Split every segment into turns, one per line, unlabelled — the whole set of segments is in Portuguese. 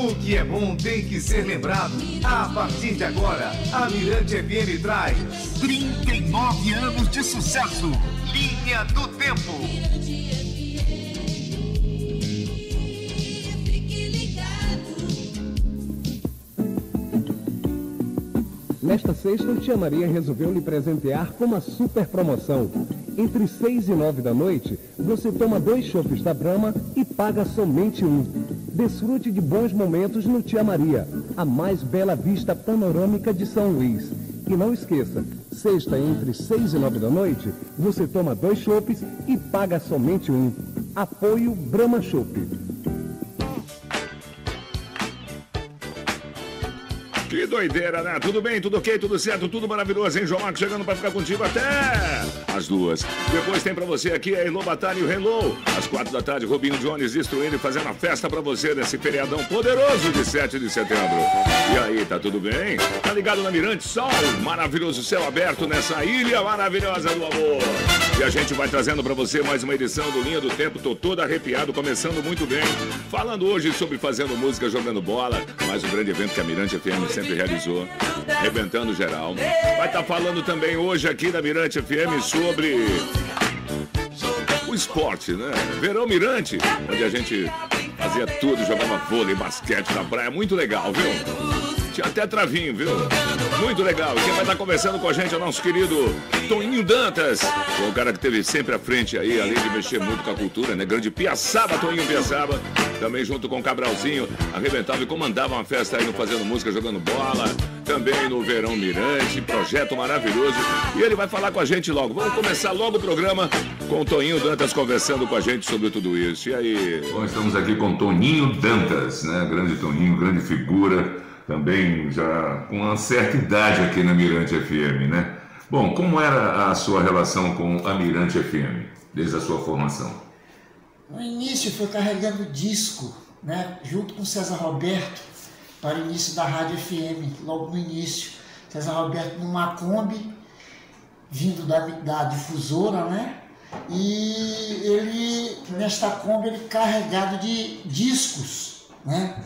O que é bom tem que ser lembrado. A partir de agora, a Mirante FM traz 39 anos de sucesso. Linha do Tempo.
Nesta sexta, Tia Maria resolveu lhe presentear com uma super promoção. Entre 6 e 9 da noite, você toma dois chopes da Brahma e paga somente um. Desfrute de bons momentos no Tia Maria, a mais bela vista panorâmica de São Luís. E não esqueça, sexta entre 6 e 9 da noite, você toma dois chopes e paga somente um. Apoio Brahma Chopp.
Que doideira, né? Tudo bem, tudo ok, tudo certo, tudo maravilhoso, hein, João Marcos? Chegando pra ficar contigo até as duas. Depois tem pra você aqui a Elô Batalha e o Hello. Às quatro da tarde, Robinho Jones destruindo e fazendo a festa pra você nesse feriadão poderoso de 7 de setembro. E aí, tá tudo bem? Tá ligado na Mirante Sol? Maravilhoso céu aberto nessa ilha maravilhosa do amor. E a gente vai trazendo pra você mais uma edição do Linha do Tempo. Tô todo arrepiado, começando muito bem. Falando hoje sobre fazendo música, jogando bola. Mais um grande evento que a Mirante FM sempre realizou, arrebentando geral. Vai estar tá falando também hoje aqui na Mirante FM sobre o esporte, né? Verão Mirante, onde a gente fazia tudo, jogava vôlei, basquete na praia, muito legal, viu? Até travinho, viu? Muito legal. E quem vai estar conversando com a gente é o nosso querido Toninho Dantas. O cara que teve sempre à frente aí, além de mexer muito com a cultura, né? Grande Piaçaba, Toninho Piaçaba. Também junto com o Cabralzinho, arrebentava e comandava uma festa aí no Fazendo Música, jogando bola. Também no Verão Mirante, projeto maravilhoso. E ele vai falar com a gente logo. Vamos começar logo o programa com o Toninho Dantas conversando com a gente sobre tudo isso. E aí?
Bom, estamos aqui com Toninho Dantas, né? Grande Toninho, grande figura também já com uma certa idade aqui na Mirante FM, né? Bom, como era a sua relação com a Mirante FM, desde a sua formação?
No início foi carregando disco, né, junto com César Roberto, para o início da Rádio FM, logo no início. César Roberto numa Kombi, vindo da, da difusora, né? E ele, nesta Kombi, ele carregado de discos, né?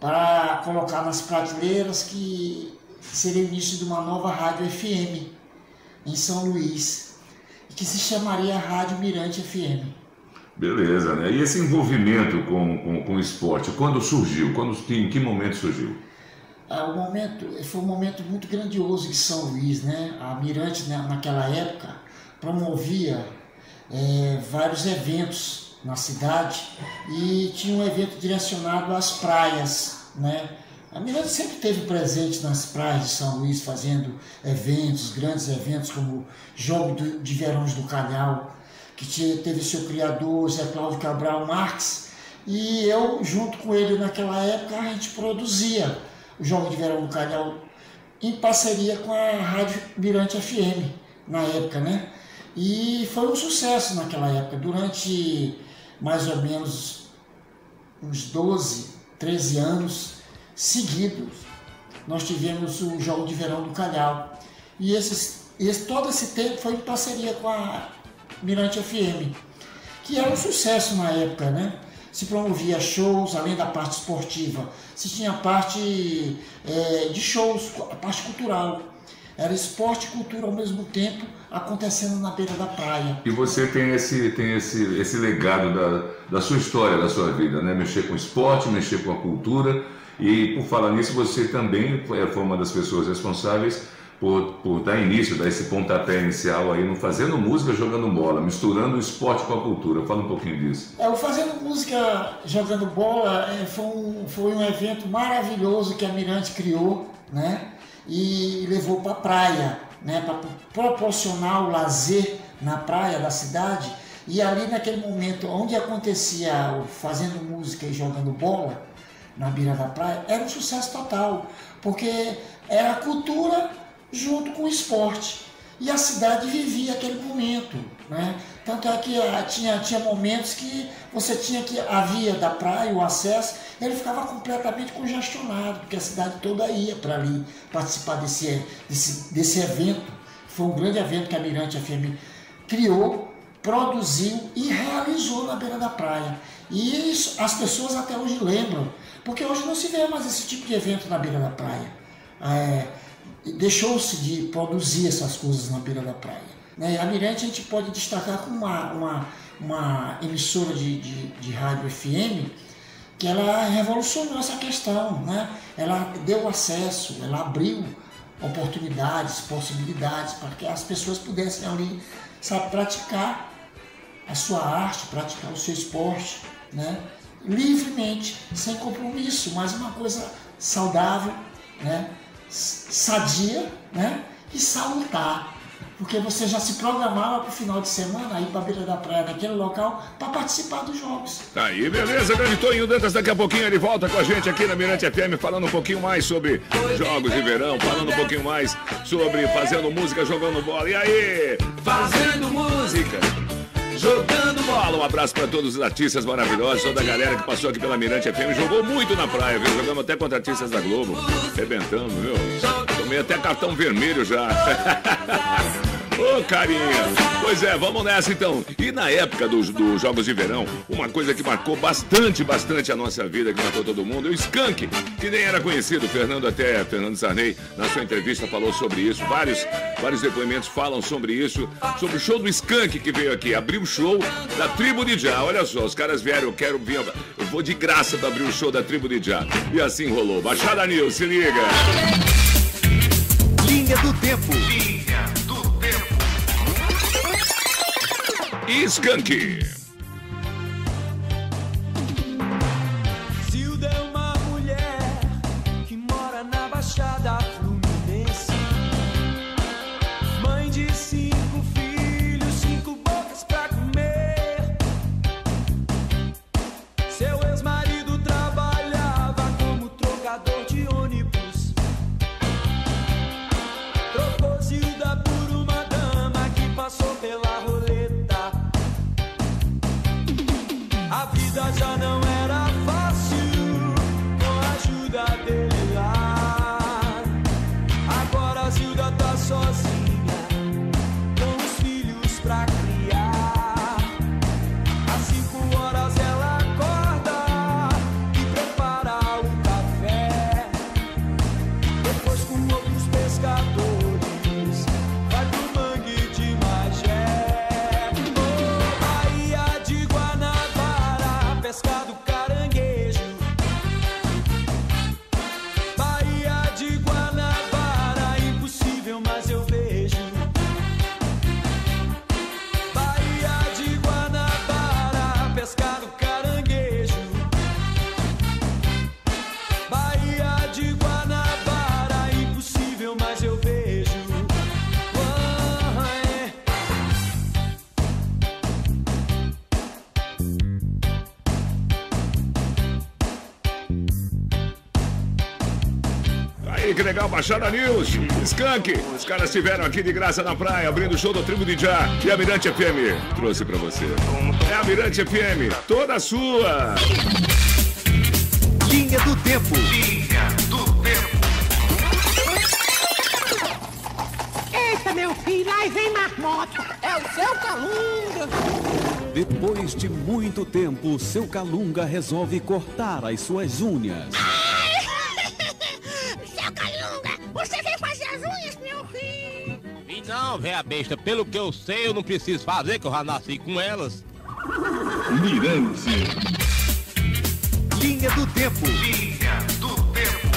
Para colocar nas prateleiras que seria o início de uma nova rádio FM em São Luís, que se chamaria Rádio Mirante FM.
Beleza, né? E esse envolvimento com, com, com o esporte, quando surgiu? Quando, em que momento surgiu?
Ah, o momento, foi um momento muito grandioso em São Luís, né? A Mirante, né, naquela época, promovia é, vários eventos na cidade e tinha um evento direcionado às praias, né? A Miranda sempre teve presente nas praias de São Luís, fazendo eventos, grandes eventos, como Jogo de Verões do Calhau, que teve seu criador, Zé Cláudio Cabral Marques, e eu, junto com ele naquela época, a gente produzia o Jogo de Verão do Calhau em parceria com a Rádio Mirante FM, na época, né? E foi um sucesso naquela época. Durante mais ou menos uns 12, 13 anos seguidos, nós tivemos o Jogo de Verão do Calhau. E esses, esse, todo esse tempo foi em parceria com a Mirante FM, que era um sucesso na época, né? Se promovia shows, além da parte esportiva, se tinha parte é, de shows, a parte cultural. Era esporte e cultura ao mesmo tempo acontecendo na beira da praia.
E você tem esse, tem esse, esse legado da, da sua história, da sua vida, né? Mexer com esporte, mexer com a cultura. E por falar nisso, você também foi uma das pessoas responsáveis por, por dar início, dar esse pontapé inicial aí no Fazendo Música Jogando Bola, misturando o esporte com a cultura. Fala um pouquinho disso.
É, o Fazendo Música Jogando Bola é, foi, um, foi um evento maravilhoso que a Mirante criou, né? E levou para a praia né, para proporcionar o lazer na praia da cidade. E ali naquele momento onde acontecia o fazendo música e jogando bola na beira da praia, era um sucesso total, porque era cultura junto com o esporte. E a cidade vivia aquele momento. Né? Tanto é que ah, tinha, tinha momentos que você tinha que a via da praia, o acesso, ele ficava completamente congestionado, porque a cidade toda ia para ali participar desse, desse, desse evento. Foi um grande evento que a Mirante FM criou, produziu e realizou na beira da praia. E isso, as pessoas até hoje lembram, porque hoje não se vê mais esse tipo de evento na beira da praia. É, Deixou-se de produzir essas coisas na beira da praia. Né? A Mirante a gente pode destacar como uma, uma, uma emissora de, de, de rádio FM que ela revolucionou essa questão, né? ela deu acesso, ela abriu oportunidades, possibilidades para que as pessoas pudessem ali sabe, praticar a sua arte, praticar o seu esporte, né? livremente, sem compromisso, mas uma coisa saudável, né? Sadia né? e salutar porque você já se programava para o final de semana ir para a beira da praia naquele local para participar dos jogos.
Tá aí, beleza, grande Toninho Dantas, daqui a pouquinho ele volta com a gente aqui na Mirante FM falando um pouquinho mais sobre jogos de verão, falando um pouquinho mais sobre fazendo música, jogando bola. E aí? Fazendo música jogando bola. Um abraço para todos os artistas maravilhosos, toda a galera que passou aqui pela Mirante FM. Jogou muito na praia, viu? Jogamos até contra artistas da Globo. Arrebentando, viu? Tomei até cartão vermelho já. Ô, oh, carinha! Pois é, vamos nessa então. E na época dos, dos Jogos de Verão, uma coisa que marcou bastante, bastante a nossa vida, que marcou todo mundo, o Skank, que nem era conhecido. Fernando até, Fernando Sarney, na sua entrevista falou sobre isso. Vários, vários depoimentos falam sobre isso, sobre o show do Skank que veio aqui. Abriu o show da Tribo de Já. Olha só, os caras vieram, eu quero vir, eu vou de graça para abrir o show da Tribo de Já. E assim rolou. Baixada News, se liga.
Linha do Tempo.
Skank.
Baixada
News, Skank. Os caras estiveram aqui de graça na praia, abrindo o show do Tribo de Já. E a Mirante FM trouxe pra você. É a Mirante FM, toda sua.
Linha do Tempo. Linha do Tempo.
Eita, meu filho, aí vem marmota. É o seu Calunga.
Depois de muito tempo, seu Calunga resolve cortar as suas unhas.
Véia besta, pelo que eu sei, eu não preciso fazer, que eu já nasci com elas.
Mirante. Linha do Tempo. Linha do Tempo.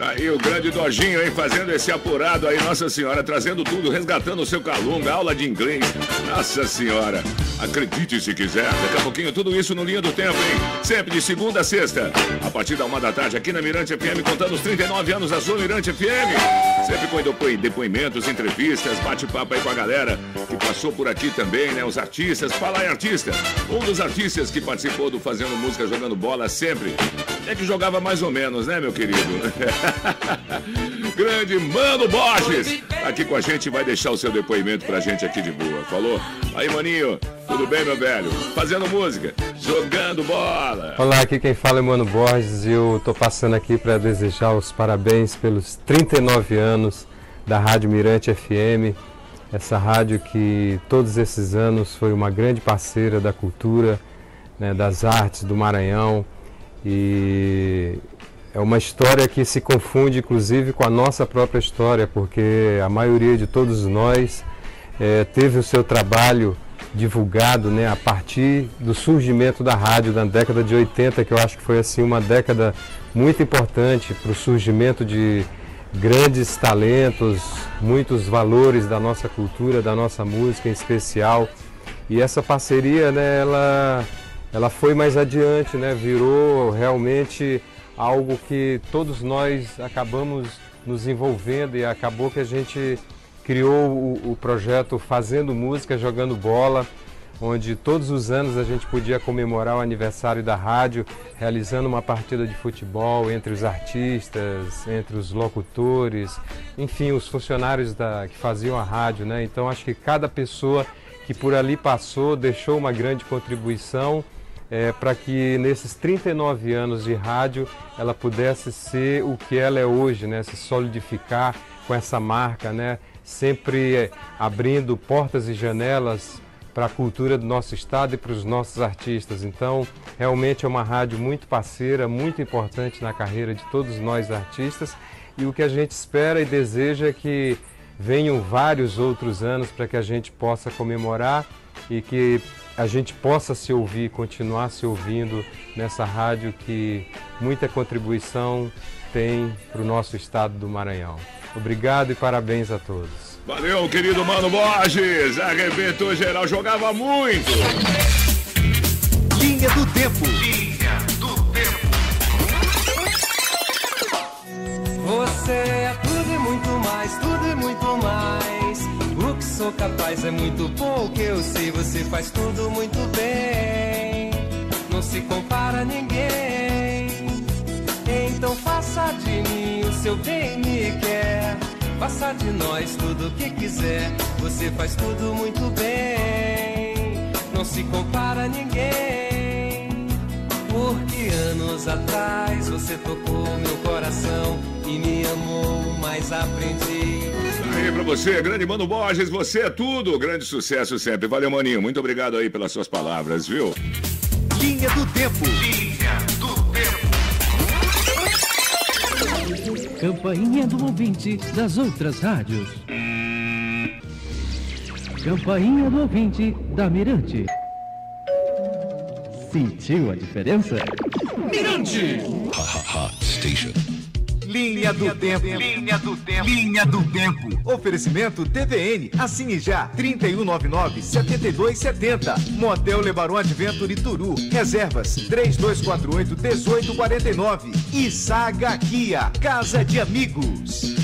Aí o grande Dojinho, hein, fazendo esse apurado aí, Nossa Senhora, trazendo tudo, resgatando o seu calunga, aula de inglês. Nossa Senhora, acredite se quiser. Daqui a pouquinho tudo isso no Linha do Tempo, hein? Sempre de segunda a sexta, a partir da uma da tarde, aqui na Mirante FM, contando os 39 anos da sua Mirante FM. Sempre com depo- depoimentos, entrevistas, bate-papo aí com a galera que passou por aqui também, né? Os artistas, fala em artista. Um dos artistas que participou do Fazendo Música Jogando Bola sempre. É que jogava mais ou menos, né, meu querido? Grande Mano Borges, aqui com a gente, vai deixar o seu depoimento pra gente aqui de boa. Falou? Aí, maninho, tudo bem, meu velho? Fazendo música, jogando bola.
Olá, aqui quem fala é Mano Borges e eu tô passando aqui para desejar os parabéns pelos 39 anos da Rádio Mirante FM. essa rádio que todos esses anos foi uma grande parceira da cultura, né, das artes do Maranhão e é uma história que se confunde inclusive com a nossa própria história, porque a maioria de todos nós é, teve o seu trabalho divulgado né, a partir do surgimento da rádio na década de 80, que eu acho que foi assim uma década muito importante para o surgimento de grandes talentos, muitos valores da nossa cultura, da nossa música em especial. E essa parceria, né, ela, ela foi mais adiante, né, virou realmente algo que todos nós acabamos nos envolvendo e acabou que a gente criou o, o projeto Fazendo Música, Jogando Bola, onde todos os anos a gente podia comemorar o aniversário da rádio, realizando uma partida de futebol entre os artistas, entre os locutores, enfim, os funcionários da, que faziam a rádio. Né? Então acho que cada pessoa que por ali passou deixou uma grande contribuição é, para que nesses 39 anos de rádio ela pudesse ser o que ela é hoje, né? se solidificar com essa marca, né? sempre abrindo portas e janelas para a cultura do nosso estado e para os nossos artistas. Então, realmente é uma rádio muito parceira, muito importante na carreira de todos nós artistas. E o que a gente espera e deseja é que venham vários outros anos para que a gente possa comemorar e que a gente possa se ouvir, continuar se ouvindo nessa rádio que muita contribuição tem para o nosso estado do Maranhão. Obrigado e parabéns a todos.
Valeu, querido Mano Borges. Arrebentou geral, jogava muito.
Linha do Tempo. Linha do Tempo.
Você é tudo e muito mais, tudo e muito mais. Que sou capaz é muito pouco, eu sei, você faz tudo muito bem. Não se compara a ninguém. Então faça de mim o seu bem me quer. Faça de nós tudo o que quiser. Você faz tudo muito bem. Não se compara a ninguém. Porque anos atrás você tocou meu coração e me amou, mas aprendi.
Aí pra você, grande Mano Borges, você é tudo. Grande sucesso sempre. Valeu, Maninho. Muito obrigado aí pelas suas palavras, viu?
Linha do Tempo. Linha do Tempo.
Campainha do ouvinte das outras rádios. Campainha do ouvinte da Mirante. Sentiu a diferença?
Mirante.
Hot Station.
Linha do Tempo. Linha do Tempo. Linha do Tempo. Oferecimento TVN. Assine já. 3199-7270. Motel Lebaron Adventure Turu. Reservas. 3248-1849. E Saga Kia. Casa de Amigos.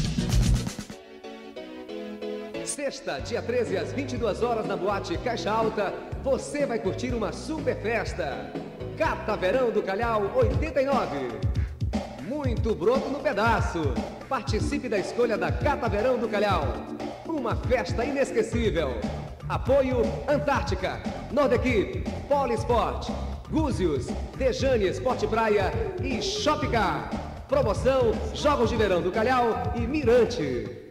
Sexta, dia 13, às 22 horas na Boate Caixa Alta, você vai curtir uma super festa. Cata Verão do Calhau 89. Muito broto no pedaço. Participe da escolha da Cata Verão do Calhau. Uma festa inesquecível. Apoio Antártica, Nordequip, Polisport, Gúzios, Dejane Esporte Praia e Shopcar. Promoção Jogos de Verão do Calhau e Mirante.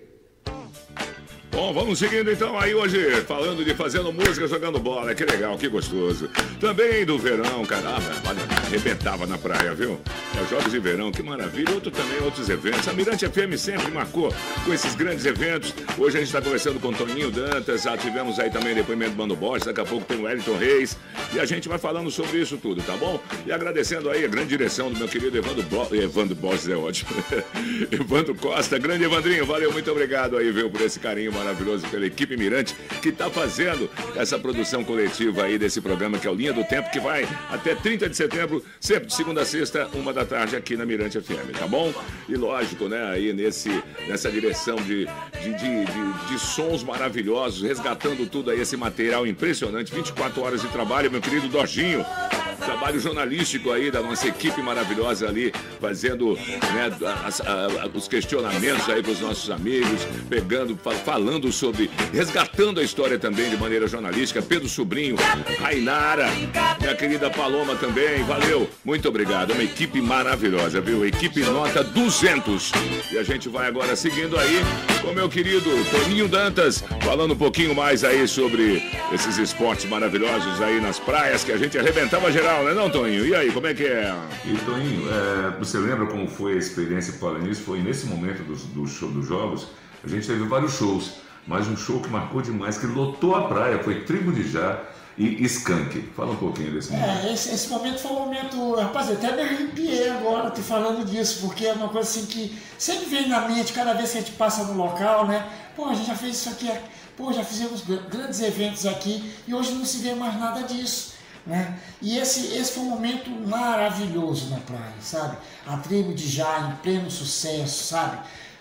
Bom, vamos seguindo então aí hoje, falando de fazendo música, jogando bola. Que legal, que gostoso. Também do verão, caramba, olha, arrebentava na praia, viu? É os Jogos de Verão, que maravilha. Outro também, outros eventos. A Mirante FM sempre marcou com esses grandes eventos. Hoje a gente está conversando com Toninho Dantas, já tivemos aí também depoimento do Mano Borges, daqui a pouco tem o Wellington Reis. E a gente vai falando sobre isso tudo, tá bom? E agradecendo aí a grande direção do meu querido Evandro. Evandro Borges, é ótimo. Evandro Costa, grande Evandrinho, valeu, muito obrigado aí, viu, por esse carinho maravilhoso pela equipe Mirante que está fazendo essa produção coletiva aí desse programa que é o Linha do Tempo, que vai até 30 de setembro, sempre de segunda a sexta, uma da tarde aqui na Mirante FM, tá bom? E lógico, né, aí nesse, nessa direção de, de, de, de, de sons maravilhosos, resgatando tudo aí, esse material impressionante, 24 horas de trabalho, meu querido Dojinho. Trabalho jornalístico aí da nossa equipe maravilhosa ali, fazendo né, as- a- os questionamentos aí para os nossos amigos, pegando, fa- falando sobre, resgatando a história também de maneira jornalística. Pedro Sobrinho, Rainara, minha querida Paloma também, valeu, muito obrigado. Uma equipe maravilhosa, viu? Equipe nota 200. E a gente vai agora seguindo aí com meu querido Toninho Dantas, falando um pouquinho mais aí sobre esses esportes maravilhosos aí nas praias que a gente arrebentava geral, né não, Toninho? E aí, como é que é?
E Toninho, é, você lembra como foi a experiência para nisso? Foi nesse momento dos, do show, dos jogos, a gente teve vários shows, mas um show que marcou demais, que lotou a praia, foi Tribo de Já e Skank. Fala um pouquinho desse momento.
É, esse, esse momento foi um momento. Rapaz, eu até me arrepiei agora, te falando disso, porque é uma coisa assim que sempre vem na mente cada vez que a gente passa no local, né? Pô, a gente já fez isso aqui, pô, já fizemos grandes eventos aqui e hoje não se vê mais nada disso. Né? E esse, esse foi um momento maravilhoso na praia, sabe? A tribo de Já em pleno sucesso, sabe?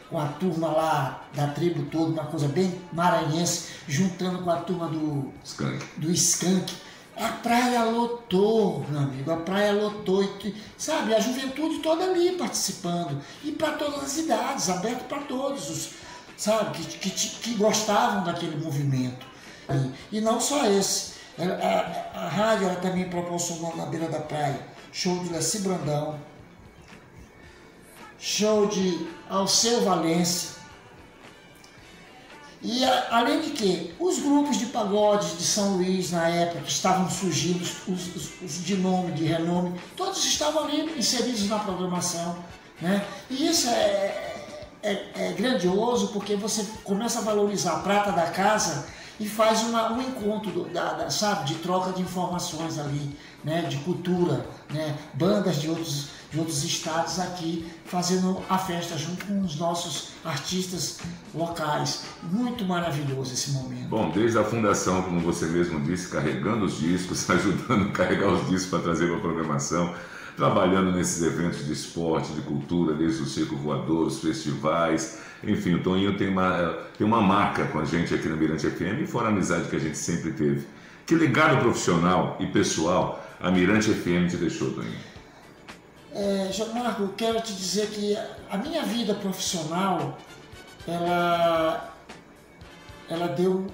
com a turma lá da tribo toda, uma coisa bem maranhense, juntando com a turma do
Skunk.
Do Skunk. A praia lotou, meu amigo, a praia lotou, e, sabe, a juventude toda ali participando, e para todas as idades, aberto para todos os, sabe, que, que, que, gostavam daquele movimento. E, e não só esse, a, a, a rádio ela também proporcionou na beira da praia show de Lessi Brandão, show de Alceu Valência. E a, além de que os grupos de pagodes de São Luís na época que estavam surgindo, os, os, os de nome, de renome, todos estavam ali inseridos na programação. Né? E isso é, é, é grandioso porque você começa a valorizar a prata da casa e faz uma, um encontro do, da, da, sabe, de troca de informações ali, né, de cultura, né, bandas de outros, de outros estados aqui fazendo a festa junto com os nossos artistas locais. Muito maravilhoso esse momento.
Bom, desde a fundação, como você mesmo disse, carregando os discos, ajudando a carregar os discos para trazer para a programação, trabalhando nesses eventos de esporte, de cultura, desde o Circo Voador, os festivais, enfim, o Toninho tem uma, tem uma marca com a gente aqui na Mirante FM e fora a amizade que a gente sempre teve. Que legado profissional e pessoal a Mirante FM te deixou, Toninho?
É, Marco, quero te dizer que a minha vida profissional, ela, ela deu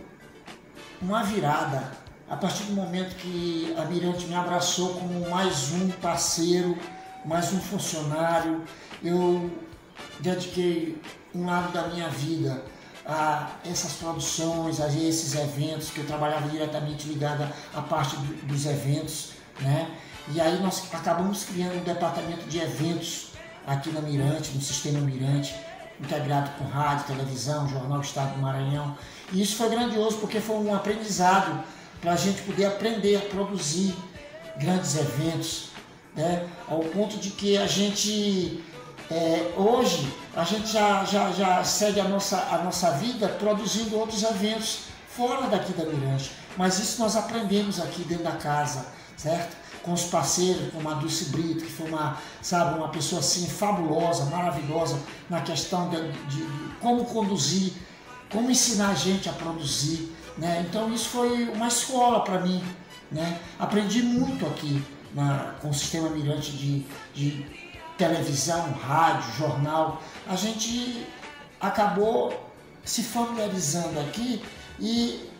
uma virada a partir do momento que a Mirante me abraçou como mais um parceiro, mais um funcionário. Eu dediquei um lado da minha vida a essas produções, a esses eventos, que eu trabalhava diretamente ligada à parte do, dos eventos, né? E aí nós acabamos criando um departamento de eventos aqui na Mirante, no Sistema Mirante, integrado com rádio, televisão, Jornal Estado do Maranhão. E isso foi grandioso porque foi um aprendizado para a gente poder aprender a produzir grandes eventos, né? ao ponto de que a gente é, hoje a gente já, já, já segue a nossa, a nossa vida produzindo outros eventos fora daqui da Mirante. Mas isso nós aprendemos aqui dentro da casa, certo? Com os parceiros, como a Dulce Brito, que foi uma, sabe, uma pessoa assim fabulosa, maravilhosa na questão de, de, de como conduzir, como ensinar a gente a produzir. Né? Então isso foi uma escola para mim. Né? Aprendi muito aqui na, com o sistema Mirante de, de televisão, rádio, jornal, a gente acabou se familiarizando aqui e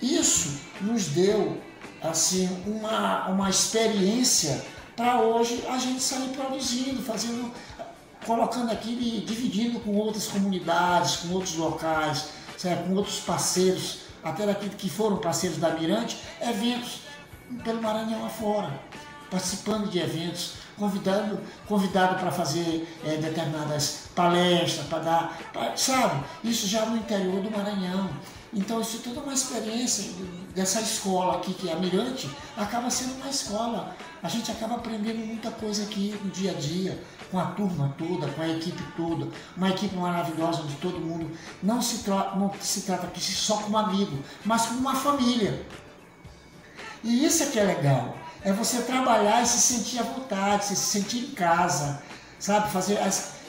isso nos deu assim uma, uma experiência para hoje a gente sair produzindo, fazendo, colocando aqui, dividindo com outras comunidades, com outros locais, certo? com outros parceiros, até daqui que foram parceiros da Mirante, eventos pelo Maranhão afora, participando de eventos convidando, convidado para fazer é, determinadas palestras, para dar, pra, sabe? Isso já no interior do Maranhão. Então isso é uma experiência dessa escola aqui, que é a Mirante, acaba sendo uma escola. A gente acaba aprendendo muita coisa aqui no dia a dia, com a turma toda, com a equipe toda, uma equipe maravilhosa onde todo mundo não se, não se trata aqui só como amigo, mas como uma família. E isso é que é legal é você trabalhar e se sentir à vontade, se sentir em casa, sabe? Fazer,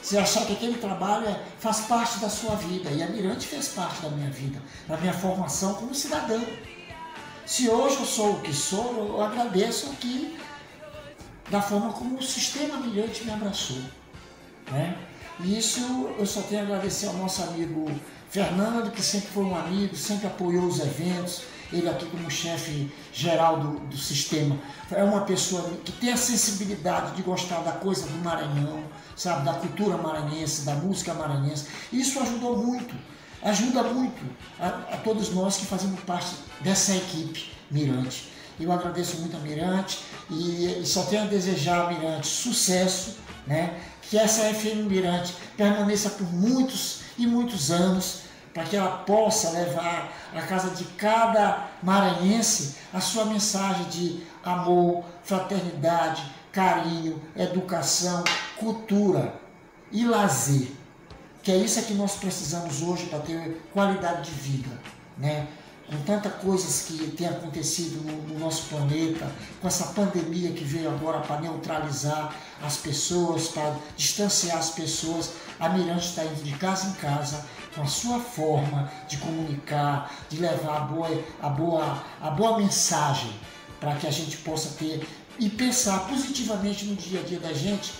você achar que aquele trabalho é, faz parte da sua vida. E a Mirante fez parte da minha vida, da minha formação como cidadão. Se hoje eu sou o que sou, eu agradeço aqui da forma como o sistema Mirante me abraçou. Né? E isso eu só tenho a agradecer ao nosso amigo Fernando, que sempre foi um amigo, sempre apoiou os eventos, ele aqui como chefe geral do, do sistema, é uma pessoa que tem a sensibilidade de gostar da coisa do Maranhão, sabe, da cultura maranhense, da música maranhense. Isso ajudou muito ajuda muito a, a todos nós que fazemos parte dessa equipe Mirante. Eu agradeço muito a Mirante e, e só tenho a desejar a Mirante sucesso, né? que essa FM Mirante permaneça por muitos e muitos anos, para que ela possa levar à casa de cada maranhense a sua mensagem de amor, fraternidade, carinho, educação, cultura e lazer. Que é isso que nós precisamos hoje para ter qualidade de vida, né? com tantas coisas que tem acontecido no, no, nosso planeta, com essa pandemia que veio agora para neutralizar as pessoas, para distanciar as pessoas, a Mirante está indo de casa em casa com a sua forma de comunicar, de levar a boa, a boa, a boa mensagem para que a gente possa ter e pensar positivamente no dia a dia da gente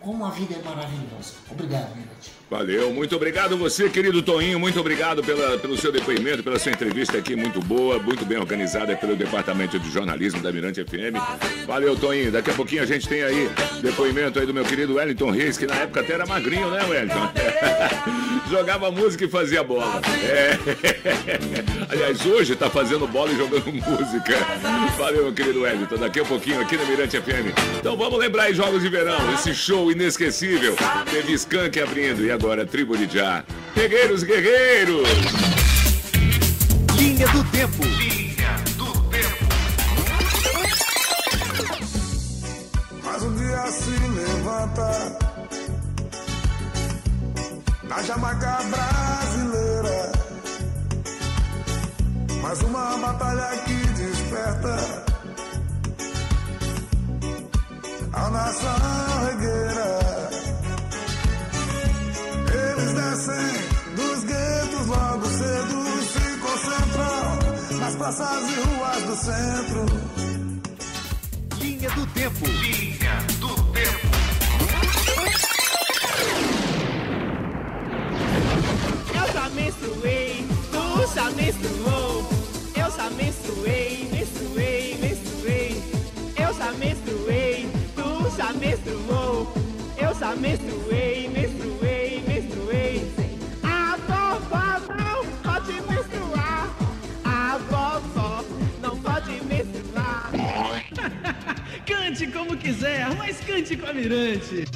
como a vida é maravilhosa. Obrigado, Mirante.
Valeu, muito obrigado você, querido Toninho, muito obrigado pela, pelo seu depoimento, pela sua entrevista aqui, muito boa, muito bem organizada pelo Departamento de Jornalismo da Mirante FM. Valeu, Toninho, daqui a pouquinho a gente tem aí depoimento aí do meu querido Wellington Reis, que na época até era magrinho, né, Wellington? Jogava música e fazia bola. É. Aliás, hoje tá fazendo bola e jogando música. Valeu, meu querido Wellington, daqui a pouquinho aqui na Mirante FM. Então vamos lembrar aí Jogos de Verão, esse show inesquecível. Teve Skank abrindo e agora Tribo de Já. Guerreiros, guerreiros!
Linha do Tempo. Linha do Tempo.
Mais um dia se levanta na Jamaica brasileira. Mais uma batalha que desperta a nação nas praças e ruas do centro.
Linha do Tempo. Linha do Tempo.
Eu já menstruei, tu já menstruou. Eu já menstruei, menstruei, menstruei. Eu já menstruei, tu já menstruou. Eu já menstruei, menstruei, menstruei. A vovó não pode menstruar. Pode menstruar.
Cante como quiser, mas cante com a Mirante.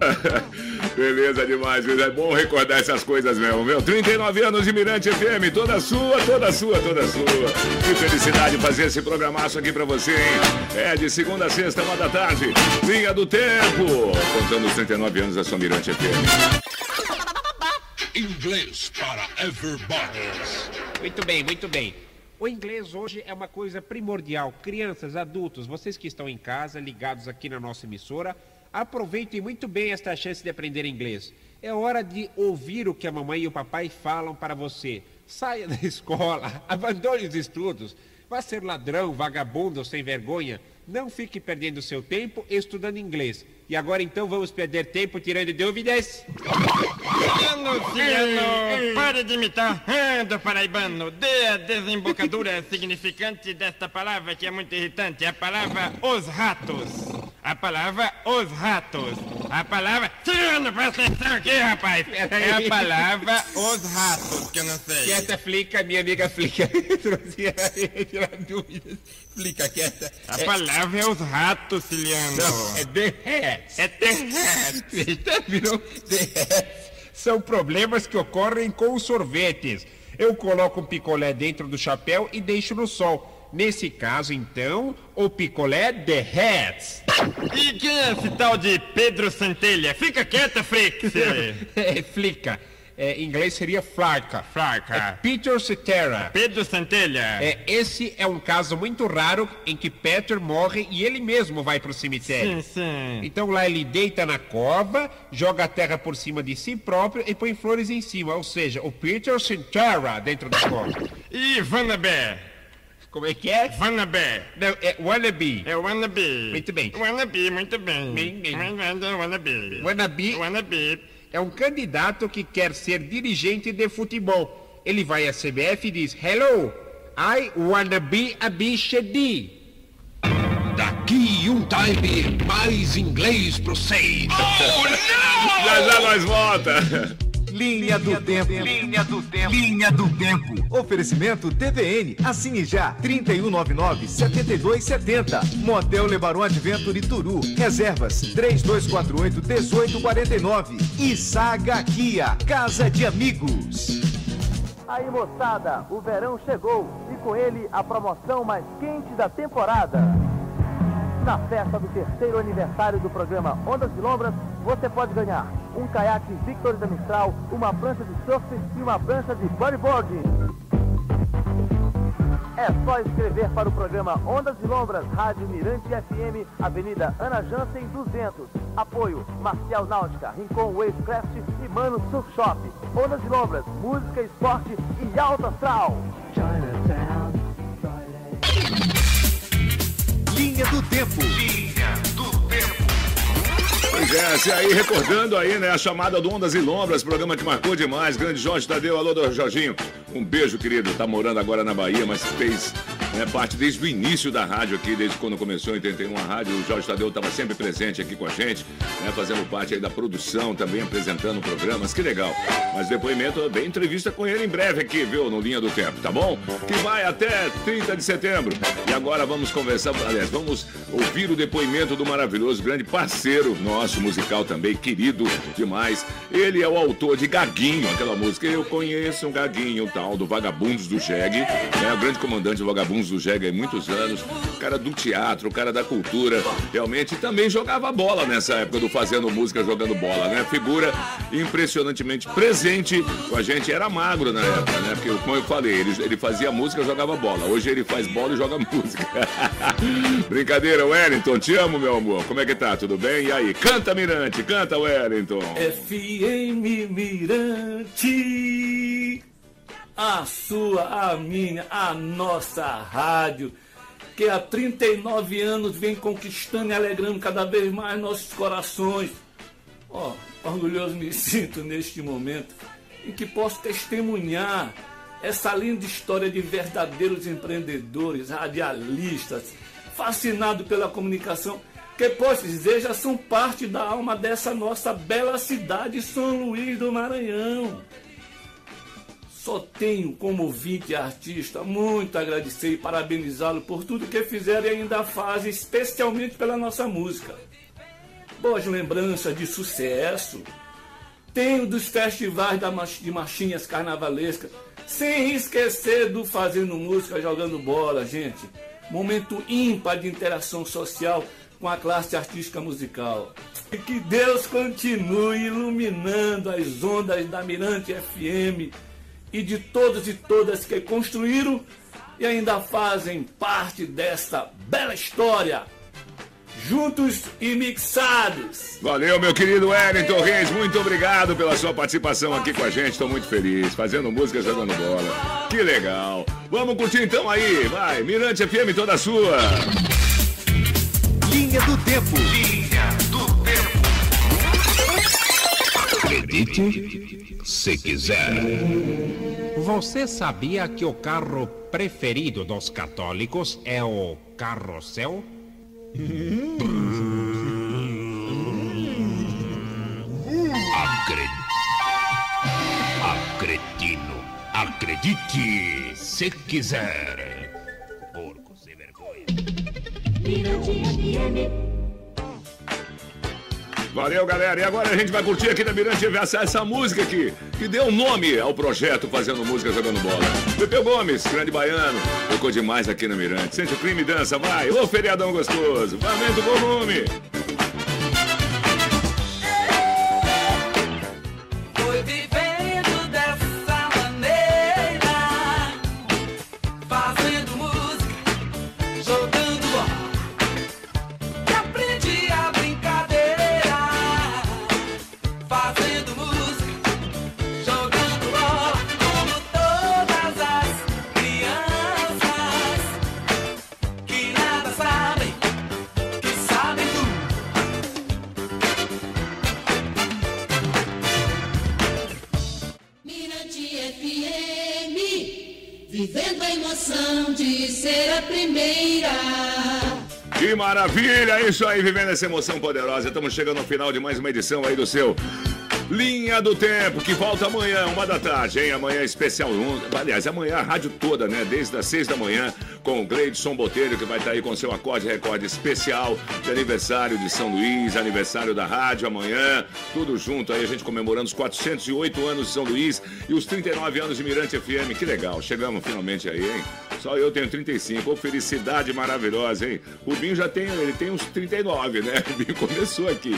Beleza demais, é bom recordar essas coisas mesmo, meu. 39 anos de Mirante FM, toda sua, toda sua, toda sua. Que felicidade fazer esse programaço aqui pra você, hein? É de segunda a sexta, uma da tarde, linha do tempo. Contando os 39 anos da sua Mirante FM.
Inglês para everybody.
Muito bem, muito bem. O inglês hoje é uma coisa primordial. Crianças, adultos, vocês que estão em casa, ligados aqui na nossa emissora, aproveitem muito bem esta chance de aprender inglês. É hora de ouvir o que a mamãe e o papai falam para você. Saia da escola, abandone os estudos, vá ser ladrão, vagabundo sem vergonha. Não fique perdendo seu tempo estudando inglês. E agora então vamos perder tempo tirando dúvidas?
Ciano, Ciano, pare de imitar Rando Paraibano. Dê a desembocadura significante desta palavra que é muito irritante. A palavra os ratos. A palavra os ratos. A palavra. Ciano, presta atenção aqui, rapaz. É a palavra os ratos, que eu não sei.
Quieta, Flica, minha amiga Flica. Trouxe tirar dúvidas.
Flica, quieta. A palavra é os ratos, Ciliano.
Não, é the hats.
É the hats.
Eita, virou the hats. São problemas que ocorrem com os sorvetes. Eu coloco um picolé dentro do chapéu e deixo no sol. Nesse caso, então, o picolé derrete.
E quem é esse tal de Pedro Centelha? Fica quieta, Frix.
é, flica. É, em inglês seria flarca.
Flarca.
É Peter Cetera.
Pedro Centelha.
É, esse é um caso muito raro em que Peter morre e ele mesmo vai pro cemitério.
Sim, sim.
Então lá ele deita na cova, joga a terra por cima de si próprio e põe flores em cima. Ou seja, o Peter Cetera dentro da cova.
E Vanabé?
Como é que é?
Vanabé.
Não, é wannabe.
É wannabe.
Muito bem.
Wannabe, muito bem.
Bem, bem.
Wannabe.
Wannabe
Wannabe.
É um candidato que quer ser dirigente de futebol. Ele vai à CBF e diz: Hello, I wanna be a bichedi.
Daqui um time, mais inglês pro seis.
Já já nós volta.
Linha do Tempo. Linha do Tempo. Linha do Tempo. Oferecimento TVN. Assine já. 3199-7270. Motel Lebaron Adventure Turu. Reservas 3248-1849. E Saga Kia. Casa de Amigos.
Aí moçada, o verão chegou e com ele a promoção mais quente da temporada. Na festa do terceiro aniversário do programa Ondas de Lombras, você pode ganhar um caiaque Victory da Mistral, uma prancha de surf e uma prancha de bodyboarding. É só escrever para o programa Ondas de Lombras, Rádio Mirante FM, Avenida Ana Jansen 200. Apoio Marcial Náutica, Rincon Wavecraft e Mano Surf Shop. Ondas de Lombras, música, esporte e alto astral.
Linha do Tempo.
Pois é, aí recordando aí, né, a chamada do Ondas e Lombras, programa que marcou demais. Grande Jorge Tadeu, alô Jorginho. Um beijo, querido. Tá morando agora na Bahia, mas fez né, parte desde o início da rádio aqui, desde quando começou em 81 a rádio. O Jorge Tadeu estava sempre presente aqui com a gente, né, fazendo parte da produção, também apresentando programas. Que legal. Mas depoimento, bem entrevista com ele em breve aqui, viu, no Linha do Tempo, tá bom? Que vai até 30 de setembro. E agora vamos conversar, aliás, vamos ouvir o depoimento do maravilhoso, grande parceiro nosso musical também, querido demais. Ele é o autor de Gaguinho, aquela música Eu Conheço um Gaguinho, tal, do Vagabundos do Jeg, né? O grande comandante do Vagabundos do Jeg há muitos anos, o cara do teatro, o cara da cultura, realmente, também jogava bola nessa época do Fazendo Música, jogando bola, né? Figura impressionantemente presente com a gente, era magro na época, né? Porque, como eu falei, ele, ele fazia música, jogava bola. Hoje ele faz bola e joga música. Brincadeira, Wellington, te amo, meu amor. Como é que tá? Tudo bem? E aí? Canta, Mirante, canta, Wellington.
FM Mirante, a sua, a minha, a nossa rádio, que há 39 anos vem conquistando e alegrando cada vez mais nossos corações. Ó, orgulhoso me sinto neste momento em que posso testemunhar essa linda história de verdadeiros empreendedores, radialistas, fascinados pela comunicação, que posso dizer já são parte da alma dessa nossa bela cidade, São Luís do Maranhão. Só tenho como ouvinte e artista muito agradecer e parabenizá-lo por tudo que fizeram e ainda fazem, especialmente pela nossa música. Boas lembranças de sucesso. Tenho dos festivais da de marchinhas carnavalescas, sem esquecer do Fazendo Música Jogando Bola, gente. Momento ímpar de interação social com a classe artística musical. E que Deus continue iluminando as ondas da Mirante FM e de todos e todas que construíram e ainda fazem parte desta bela história. Juntos e mixados.
Valeu, meu querido Wellington Reis. Muito obrigado pela sua participação aqui com a gente. Estou muito feliz. Fazendo música, jogando bola. Que legal. Vamos curtir então aí. Vai, Mirante FM toda sua.
Linha do Tempo. Linha do Tempo.
Acredite se quiser.
Você sabia que o carro preferido dos católicos é o carrossel?
Acre... Acredino. Acredite se quiser. Porco sem vergonha.
Valeu, galera. E agora a gente vai curtir aqui na Mirante TV essa, música aqui, que deu nome ao projeto Fazendo Música Jogando Bola. Pepeu Gomes, grande baiano, tocou demais aqui na Mirante. Sente o crime dança, vai. Ô, feriadão gostoso. Aumenta o volume. Isso aí, vivendo essa emoção poderosa. Estamos chegando ao final de mais uma edição aí do seu Linha do Tempo, que volta amanhã, uma da tarde, hein? Amanhã é especial. um- Aliás, amanhã a rádio toda, né? Desde as seis da manhã, com o Gleidson Botelho, que vai estar aí com seu acorde recorde especial de aniversário de São Luís, aniversário da rádio amanhã. Tudo junto aí, a gente comemorando os 408 anos de São Luís e os 39 anos de Mirante FM. Que legal, chegamos finalmente aí, hein? Só eu tenho 35. Ô, felicidade maravilhosa, hein? O Binho já tem, ele tem uns 39, né? O Binho começou aqui.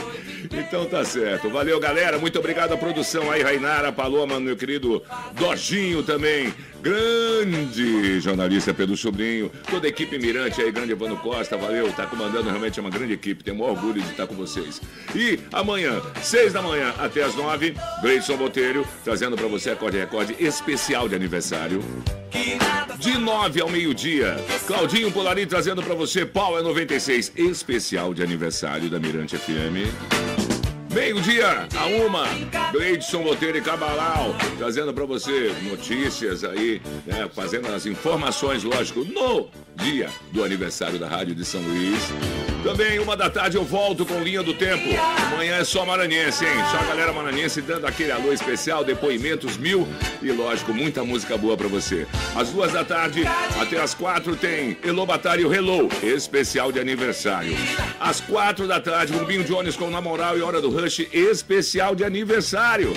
Então tá certo. Valeu, galera. Muito obrigado à produção aí, Rainara, Paloma, meu querido Dorginho também. Grande jornalista Pedro Sobrinho. Toda a equipe Mirante aí, grande Evandro Costa. Valeu, tá comandando realmente uma grande equipe. Tenho o maior orgulho de estar com vocês. E amanhã, seis da manhã até as nove, Gleison Botelho trazendo pra você a Acorde Recorde especial de aniversário. De 9 ao meio-dia, Claudinho Polari trazendo pra você Power 96, especial de aniversário da Mirante FM. Meio-dia, a uma, Gleidson Botelho e Cabalau, trazendo pra você notícias aí, né, fazendo as informações, lógico, no dia do aniversário da Rádio de São Luís. Também, uma da tarde, eu volto com Linha do Tempo. Amanhã é só maranhense, hein? Só a galera maranhense dando aquele alô especial, depoimentos mil e, lógico, muita música boa pra você. Às duas da tarde, até às quatro, tem Elobatário Hello, especial de aniversário. Às quatro da tarde, Rubinho Jones com Na Moral e Hora do Rush, especial de aniversário.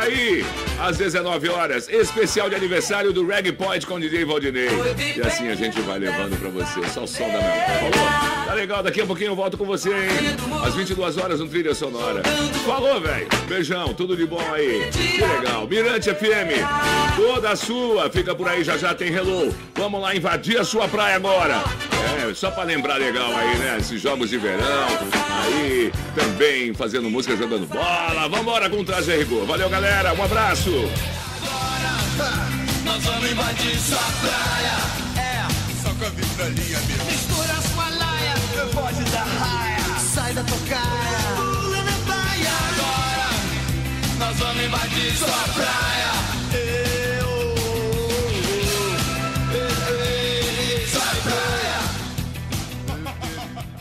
Aí, às 19 horas, especial de aniversário do Reggae Point com DJ Valdinei. E assim a gente vai levando pra você, só o som da minha Falou? Tá legal, daqui a pouquinho eu volto com você, hein? Às 22 horas, um trilha sonora. Falou, velho. Beijão, tudo de bom aí. Que legal. Mirante FM, toda sua. Fica por aí, já já tem Hello. Vamos lá invadir a sua praia agora. É, só pra lembrar legal aí, né? Esses jogos de verão. Aí, também fazendo música, jogando bola. Vambora com o traje a rigor. Valeu, galera. Um abraço.
Nós vamos invadir sua praia. É, só com a vitrolinha, meu. Mistura sua laia, pode dar raia. Sai da tocaia, pula na praia. Agora, nós vamos invadir sua praia.